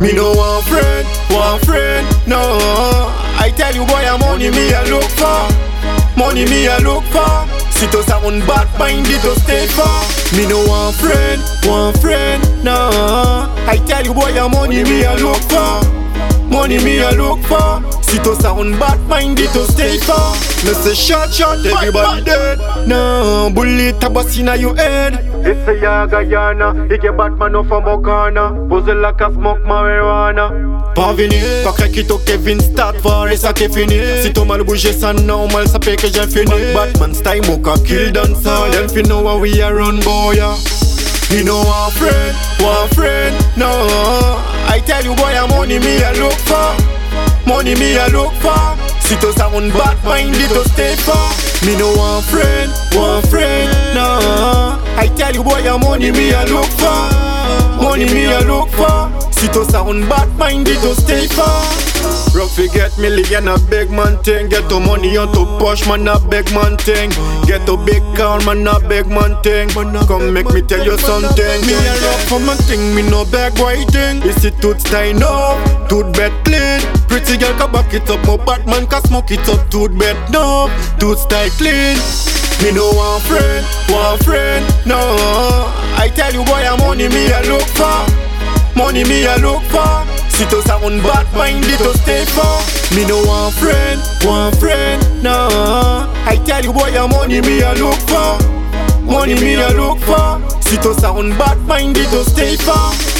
Me no one friend, one friend, no. I tell you boy, I'm money me I look for. Money me I look for. See to sound bad mind, it to stay for. Me no one friend, one friend, no. I tell you boy, I'm money me I look for. Money me a look for. Sit us on bad mind it to stay far. Me say shot shot, everybody dead. Nah, bullet a bust inna your head. Esse ya Guyana, ike Batman of a Mokana Pose like a smoke marijuana Pas venir, pas craquer to Kevin start for et ça qui est fini Si ton mal bouge ça normal ça fait que j'ai fini Batman style mocha kill dancer Them fi know how we are run boy yeah. You know one friend, one friend, no I tell you boy I'm money me I look for. Money me I look for. Sit us on bad mind it to stay far Me no one friend, one friend, no. I tell you boy I'm money me I look for. Money me I look for. Sit us on bad mind it to stay far Rock forget million a big man thing. Get the money on to push man a big man thing. Get a big car man a big man thing. Come make me tell you something. Me a rock for my thing me no beg whiting Is it tooth stein up, tooth bed clean. Pretty girl can back it up, my Batman can smoke it up. Tooth bed no, tooth style clean. Me no one friend, one friend, no. I tell you boy I'm money me a look for. Money me a look for Sit us on bad mind it to stay far. Me no one friend, one friend, no. I tell you boy your money me a look for. Money me a look for. Sit us on bad mind it to stay far